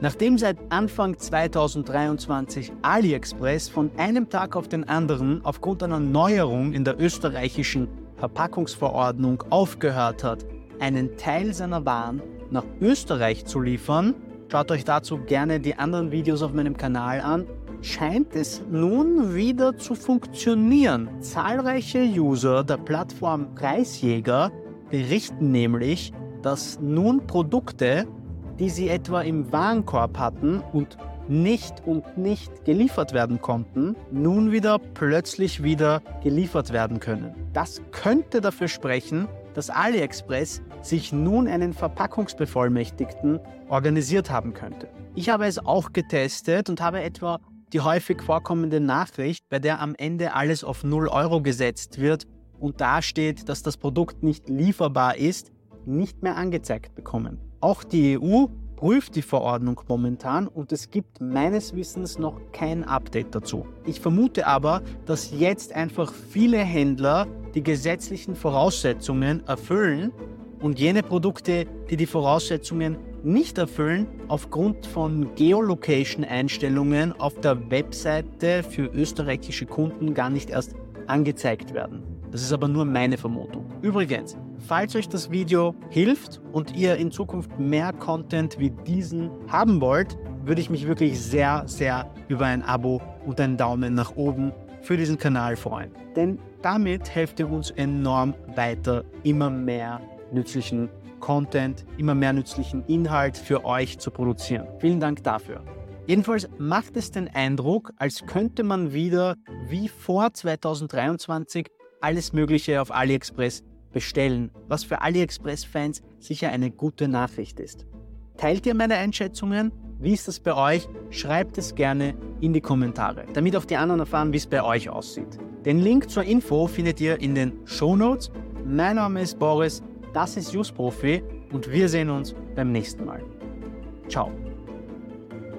Nachdem seit Anfang 2023 AliExpress von einem Tag auf den anderen aufgrund einer Neuerung in der österreichischen Verpackungsverordnung aufgehört hat, einen Teil seiner Waren nach Österreich zu liefern, schaut euch dazu gerne die anderen Videos auf meinem Kanal an, scheint es nun wieder zu funktionieren. Zahlreiche User der Plattform Preisjäger berichten nämlich, dass nun Produkte die sie etwa im Warenkorb hatten und nicht und nicht geliefert werden konnten, nun wieder plötzlich wieder geliefert werden können. Das könnte dafür sprechen, dass AliExpress sich nun einen Verpackungsbevollmächtigten organisiert haben könnte. Ich habe es auch getestet und habe etwa die häufig vorkommende Nachricht, bei der am Ende alles auf 0 Euro gesetzt wird und dasteht, dass das Produkt nicht lieferbar ist, nicht mehr angezeigt bekommen. Auch die EU prüft die Verordnung momentan und es gibt meines Wissens noch kein Update dazu. Ich vermute aber, dass jetzt einfach viele Händler die gesetzlichen Voraussetzungen erfüllen und jene Produkte, die die Voraussetzungen nicht erfüllen, aufgrund von Geolocation-Einstellungen auf der Webseite für österreichische Kunden gar nicht erst angezeigt werden. Das ist aber nur meine Vermutung. Übrigens, falls euch das Video hilft und ihr in Zukunft mehr Content wie diesen haben wollt, würde ich mich wirklich sehr, sehr über ein Abo und einen Daumen nach oben für diesen Kanal freuen. Denn damit helft ihr uns enorm weiter, immer mehr nützlichen Content, immer mehr nützlichen Inhalt für euch zu produzieren. Vielen Dank dafür. Jedenfalls macht es den Eindruck, als könnte man wieder wie vor 2023 alles Mögliche auf AliExpress bestellen, was für AliExpress-Fans sicher eine gute Nachricht ist. Teilt ihr meine Einschätzungen? Wie ist das bei euch? Schreibt es gerne in die Kommentare, damit auch die anderen erfahren, wie es bei euch aussieht. Den Link zur Info findet ihr in den Show Notes. Mein Name ist Boris, das ist Just Profi und wir sehen uns beim nächsten Mal. Ciao.